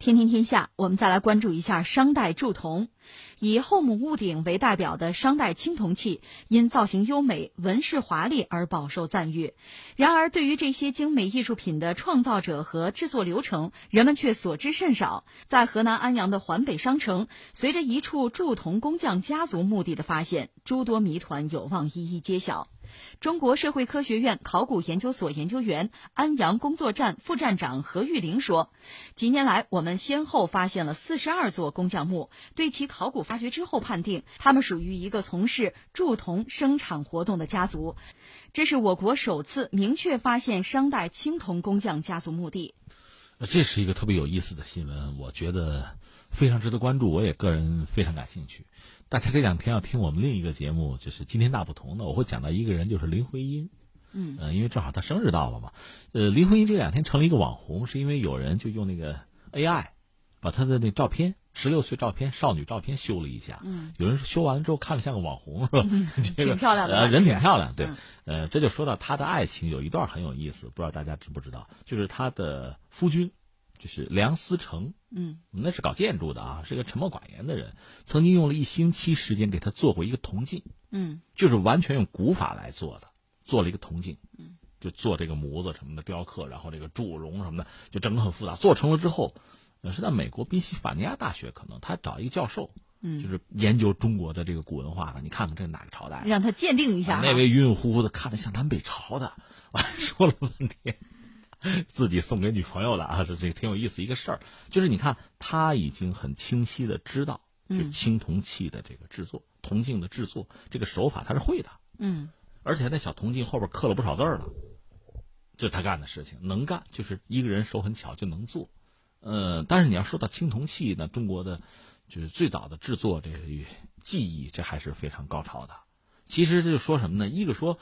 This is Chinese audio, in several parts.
天天天下，我们再来关注一下商代铸铜。以后母戊鼎为代表的商代青铜器，因造型优美、纹饰华丽而饱受赞誉。然而，对于这些精美艺术品的创造者和制作流程，人们却所知甚少。在河南安阳的环北商城，随着一处铸铜工匠家族墓地的发现，诸多谜团有望一一揭晓。中国社会科学院考古研究所研究员、安阳工作站副站长何玉玲说：“几年来，我们先后发现了四十二座工匠墓，对其考古发掘之后判定，他们属于一个从事铸铜生产活动的家族。这是我国首次明确发现商代青铜工匠家族墓地。这是一个特别有意思的新闻，我觉得非常值得关注，我也个人非常感兴趣。”大家这两天要听我们另一个节目，就是《今天大不同》的，我会讲到一个人，就是林徽因。嗯，呃，因为正好她生日到了嘛。呃，林徽因这两天成了一个网红，是因为有人就用那个 AI 把她的那照片，十六岁照片、少女照片修了一下。嗯，有人说修完了之后看着像个网红，是吧？挺漂亮的，呃，人挺漂亮。对，呃，这就说到她的爱情，有一段很有意思，不知道大家知不知道，就是她的夫君。就是梁思成，嗯，那是搞建筑的啊，是个沉默寡言的人。曾经用了一星期时间给他做过一个铜镜，嗯，就是完全用古法来做的，做了一个铜镜，嗯，就做这个模子什么的雕刻，然后这个铸容什么的，就整个很复杂。做成了之后，呃，是在美国宾夕法尼亚大学，可能他找一个教授，嗯，就是研究中国的这个古文化的，你看看这是哪个朝代，让他鉴定一下。那位晕晕乎乎的，看着像南北朝的，完说了半天。自己送给女朋友的啊，这这个挺有意思一个事儿。就是你看，他已经很清晰的知道，就青铜器的这个制作、铜镜的制作这个手法，他是会的。嗯，而且那小铜镜后边刻了不少字儿了，这他干的事情能干，就是一个人手很巧就能做。呃，但是你要说到青铜器呢，中国的就是最早的制作这个技艺，这还是非常高超的。其实这就说什么呢？一个说。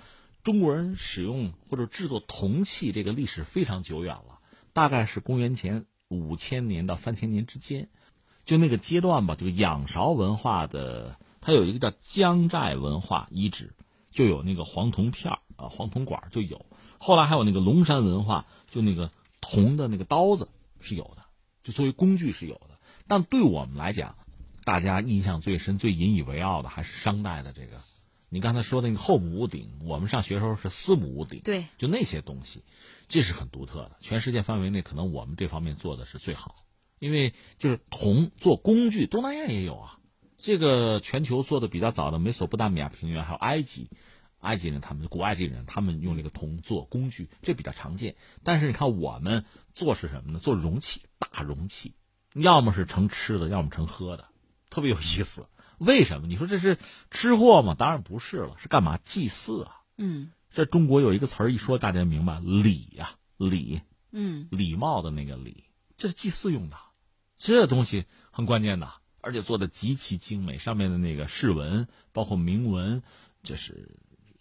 中国人使用或者制作铜器，这个历史非常久远了，大概是公元前五千年到三千年之间，就那个阶段吧。这个仰韶文化的，它有一个叫江寨文化遗址，就有那个黄铜片啊，黄铜管就有。后来还有那个龙山文化，就那个铜的那个刀子是有的，就作为工具是有的。但对我们来讲，大家印象最深、最引以为傲的还是商代的这个。你刚才说的那个后母屋顶，我们上学时候是四母屋顶，对，就那些东西，这是很独特的。全世界范围内，可能我们这方面做的是最好，因为就是铜做工具，东南亚也有啊。这个全球做的比较早的，美索不达米亚平原还有埃及，埃及人他们古埃及人他们用这个铜做工具，这比较常见。但是你看我们做是什么呢？做容器，大容器，要么是盛吃的，要么盛喝的，特别有意思。为什么？你说这是吃货吗？当然不是了，是干嘛？祭祀啊！嗯，这中国有一个词儿一说，大家明白礼呀，礼，嗯，礼貌的那个礼，这是祭祀用的，这东西很关键的，而且做的极其精美，上面的那个饰纹，包括铭文，就是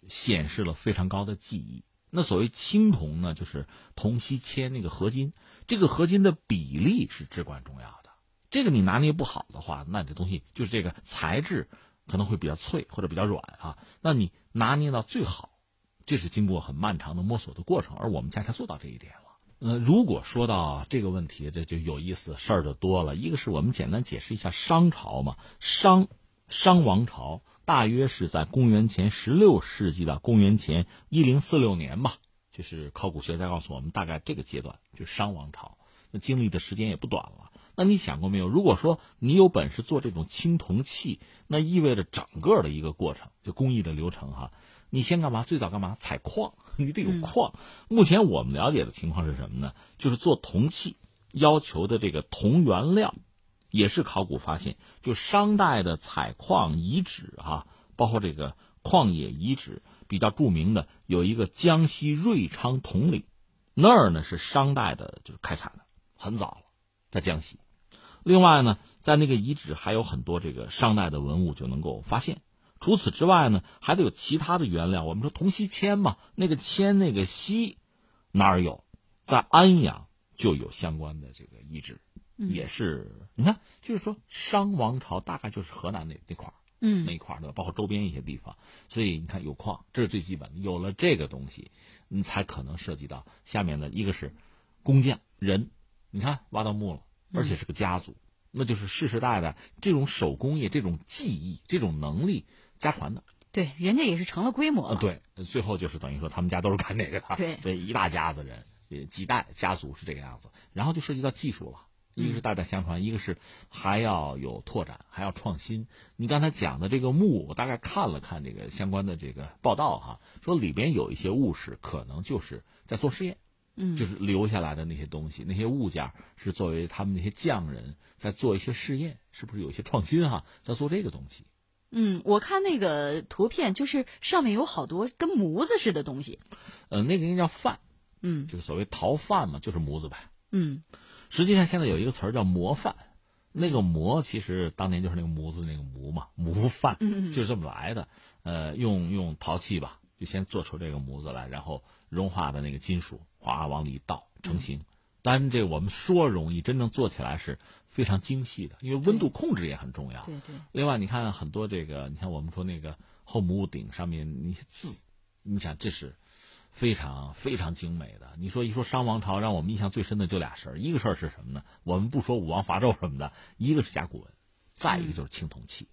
显示了非常高的技艺。那所谓青铜呢，就是铜锡铅那个合金，这个合金的比例是至关重要的。这个你拿捏不好的话，那你这东西就是这个材质可能会比较脆或者比较软啊。那你拿捏到最好，这是经过很漫长的摸索的过程，而我们恰恰做到这一点了。呃，如果说到这个问题，这就有意思，事儿就多了。一个是我们简单解释一下商朝嘛，商商王朝大约是在公元前十六世纪到公元前一零四六年吧，就是考古学家告诉我们，大概这个阶段就是商王朝。那经历的时间也不短了。那你想过没有？如果说你有本事做这种青铜器，那意味着整个的一个过程，就工艺的流程哈。你先干嘛？最早干嘛？采矿，你得有矿。目前我们了解的情况是什么呢？就是做铜器要求的这个铜原料，也是考古发现，就商代的采矿遗址哈，包括这个矿冶遗址比较著名的有一个江西瑞昌铜岭，那儿呢是商代的，就是开采的很早了，在江西。另外呢，在那个遗址还有很多这个商代的文物就能够发现。除此之外呢，还得有其他的原料。我们说铜锡铅嘛，那个铅那个锡哪儿有？在安阳就有相关的这个遗址，也是你看，就是说商王朝大概就是河南那那块儿，嗯，那一块儿的，包括周边一些地方。所以你看有矿，这是最基本的。有了这个东西，你才可能涉及到下面的一个是工匠人。你看挖到墓了。而且是个家族，那就是世世代代这种手工业、这种技艺、这种能力家传的。对，人家也是成了规模了。对，最后就是等于说他们家都是干这个的。对，对，一大家子人，几代家族是这个样子，然后就涉及到技术了。一个是代代相传，一个是还要有拓展，还要创新。你刚才讲的这个墓，我大概看了看这个相关的这个报道哈，说里边有一些物事可能就是在做实验，嗯，就是留下来的那些东西，那些物件是作为他们那些匠人在做一些试验，是不是有一些创新哈，在做这个东西。嗯，我看那个图片，就是上面有好多跟模子似的东西。呃，那个应该叫饭，嗯，就是所谓陶饭嘛，就是模子呗。嗯。实际上，现在有一个词儿叫模饭，那个模其实当年就是那个模子那个模嘛，模范就是这么来的。呃，用用陶器吧，就先做出这个模子来，然后融化的那个金属哗往里倒成型。当然，这我们说容易，真正做起来是非常精细的，因为温度控制也很重要。对对。另外，你看很多这个，你看我们说那个后母屋顶上面那些字，你想这是。非常非常精美的。你说一说商王朝，让我们印象最深的就俩事儿，一个事儿是什么呢？我们不说武王伐纣什么的，一个是甲骨文，再一个就是青铜器，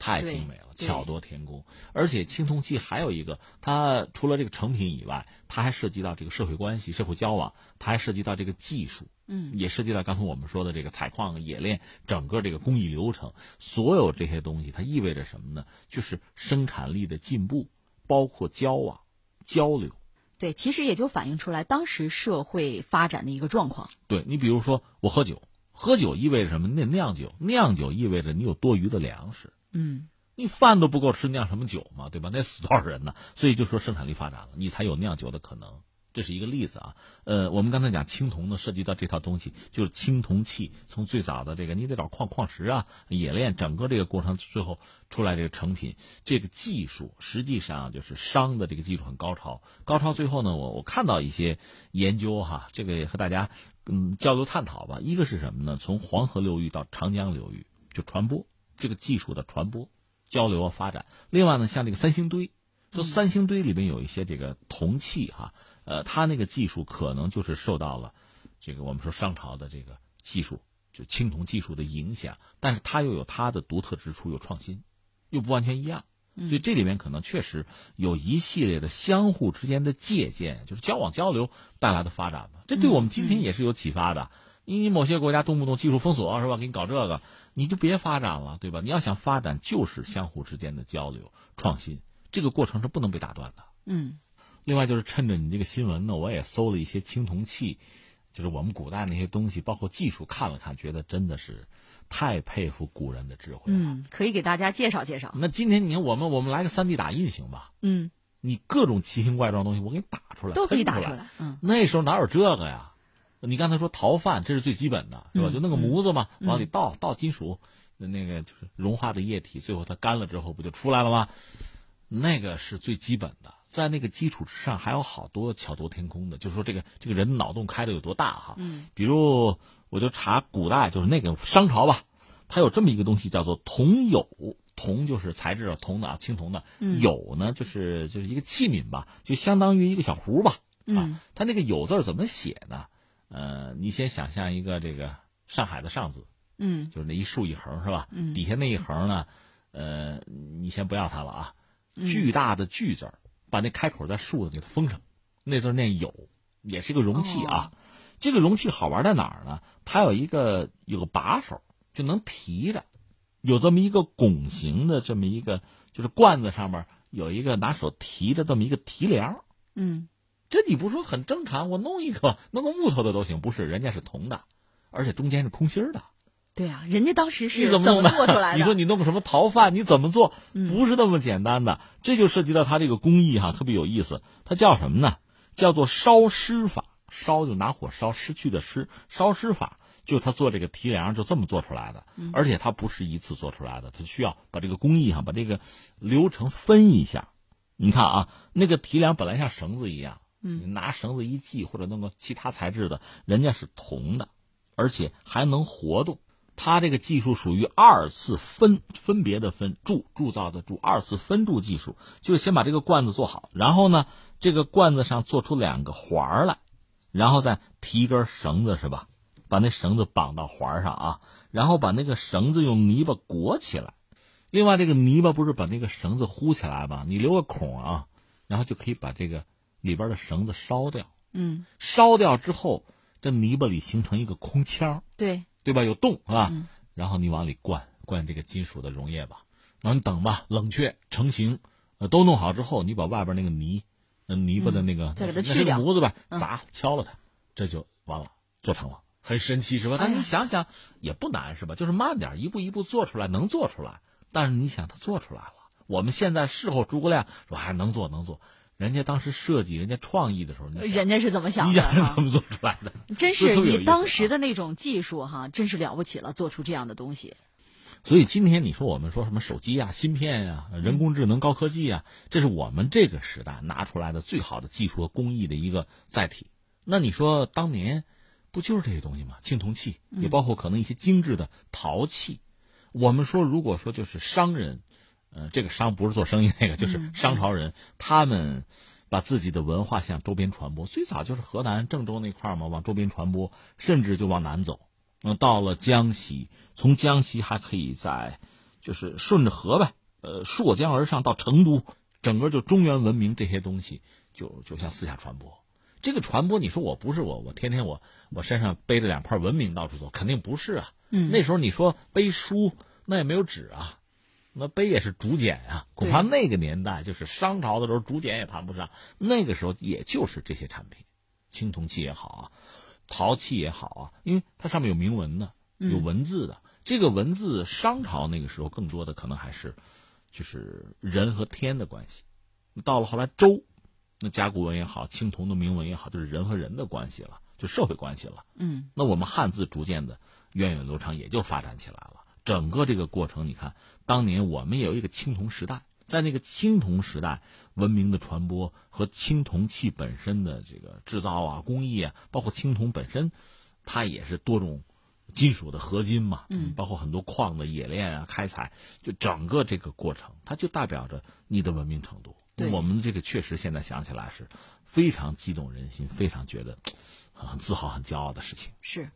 太精美了，巧夺天工。而且青铜器还有一个，它除了这个成品以外，它还涉及到这个社会关系、社会交往，它还涉及到这个技术，嗯，也涉及到刚才我们说的这个采矿、冶炼整个这个工艺流程。所有这些东西，它意味着什么呢？就是生产力的进步，包括交往、交流。对，其实也就反映出来当时社会发展的一个状况。对你，比如说我喝酒，喝酒意味着什么？那酿酒，酿酒意味着你有多余的粮食。嗯，你饭都不够吃，酿什么酒嘛？对吧？那死多少人呢？所以就说生产力发展了，你才有酿酒的可能。这是一个例子啊，呃，我们刚才讲青铜呢，涉及到这套东西，就是青铜器，从最早的这个你得找矿矿石啊，冶炼，整个这个过程，最后出来这个成品，这个技术实际上就是商的这个技术很高超，高超最后呢，我我看到一些研究哈，这个也和大家嗯交流探讨吧。一个是什么呢？从黄河流域到长江流域，就传播这个技术的传播、交流啊发展。另外呢，像这个三星堆，说三星堆里面有一些这个铜器哈。呃，它那个技术可能就是受到了这个我们说商朝的这个技术，就青铜技术的影响，但是它又有它的独特之处，有创新，又不完全一样，所以这里面可能确实有一系列的相互之间的借鉴，就是交往交流带来的发展吧。这对我们今天也是有启发的。你某些国家动不动技术封锁是吧？给你搞这个，你就别发展了，对吧？你要想发展，就是相互之间的交流创新，这个过程是不能被打断的。嗯。另外就是趁着你这个新闻呢，我也搜了一些青铜器，就是我们古代那些东西，包括技术看了看，觉得真的是太佩服古人的智慧了。嗯，可以给大家介绍介绍。那今天你看我们我们来个三 D 打印行吧？嗯，你各种奇形怪状的东西我给你打出来，都可以打出来。嗯，那时候哪有这个呀？你刚才说陶范，这是最基本的，对吧？就弄个模子嘛，往里倒倒金属，那个就是融化的液体，最后它干了之后不就出来了吗？那个是最基本的。在那个基础之上，还有好多巧夺天工的，就是说这个这个人脑洞开的有多大哈。嗯，比如我就查古代，就是那个商朝吧，它有这么一个东西叫做铜酉，铜就是材质的铜的啊，青铜的。有呢，就是就是一个器皿吧，就相当于一个小壶吧。啊，它那个有字怎么写呢？呃，你先想象一个这个上海的上字，嗯，就是那一竖一横是吧？嗯，底下那一横呢，呃，你先不要它了啊，巨大的巨字儿。把那开口在竖的给它封上，那字念有，也是个容器啊。这个容器好玩在哪儿呢？它有一个有个把手，就能提着，有这么一个拱形的这么一个，就是罐子上面有一个拿手提的这么一个提梁。嗯，这你不说很正常？我弄一个弄个木头的都行，不是？人家是铜的，而且中间是空心的。对啊，人家当时是你怎么做出来的？你说你弄个什么陶范，你怎么做？不是那么简单的，这就涉及到他这个工艺哈，特别有意思。它叫什么呢？叫做烧尸法。烧就拿火烧，失去的失，烧尸法就他做这个提梁就这么做出来的。而且他不是一次做出来的，他需要把这个工艺哈，把这个流程分一下。你看啊，那个提梁本来像绳子一样，你拿绳子一系，或者弄个其他材质的，人家是铜的，而且还能活动。它这个技术属于二次分分别的分铸铸造的铸二次分铸技术，就是先把这个罐子做好，然后呢，这个罐子上做出两个环儿来，然后再提一根绳子是吧？把那绳子绑到环上啊，然后把那个绳子用泥巴裹起来。另外，这个泥巴不是把那个绳子糊起来吗？你留个孔啊，然后就可以把这个里边的绳子烧掉。嗯，烧掉之后，这泥巴里形成一个空腔，对对吧？有洞是吧？嗯然后你往里灌灌这个金属的溶液吧，然后你等吧，冷却成型，呃，都弄好之后，你把外边那个泥，呃，泥巴的那个、嗯再给它去掉模子呗，嗯砸敲了它，这就完了，做成了，很神奇是吧？但你想想也不难是吧？就是慢点，一步一步做出来，能做出来。但是你想，他做出来了，我们现在事后诸葛亮说还能做能做，人家当时设计、人家创意的时候，人家是怎么想你的你？想是怎么做出来的？真是以当时啊的那种技术哈，真是了不起了，做出这样的东西。所以今天你说我们说什么手机呀、芯片呀、人工智能、高科技呀，这是我们这个时代拿出来的最好的技术和工艺的一个载体。那你说当年不就是这些东西吗？青铜器，也包括可能一些精致的陶器。我们说，如果说就是商人，呃，这个商不是做生意那个，就是商朝人，他们把自己的文化向周边传播。最早就是河南郑州那块儿嘛，往周边传播，甚至就往南走。嗯到了江西，从江西还可以在，就是顺着河呗，呃，溯江而上到成都，整个就中原文明这些东西就就向四下传播。这个传播，你说我不是我，我天天我我身上背着两块文明到处走，肯定不是啊。嗯那时候你说背书，那也没有纸啊，那碑也是竹简啊。恐怕那个年代就是商朝的时候，竹简也谈不上。那个时候也就是这些产品，青铜器也好啊，陶器也好啊，因为它上面有铭文的，有文字的。这个文字，商朝那个时候更多的可能还是就是人和天的关系。到了后来周，那甲骨文也好，青铜的铭文也好，就是人和人的关系了，就社会关系了。嗯，那我们汉字逐渐的源远流长，也就发展起来了。整个这个过程，你看，当年我们也有一个青铜时代，在那个青铜时代，文明的传播和青铜器本身的这个制造啊、工艺啊，包括青铜本身，它也是多种金属的合金嘛，嗯包括很多矿的冶炼啊、开采，就整个这个过程，它就代表着你的文明程度。对我们这个确实现在想起来是非常激动人心，非常觉得 很自豪、很骄傲的事情。是。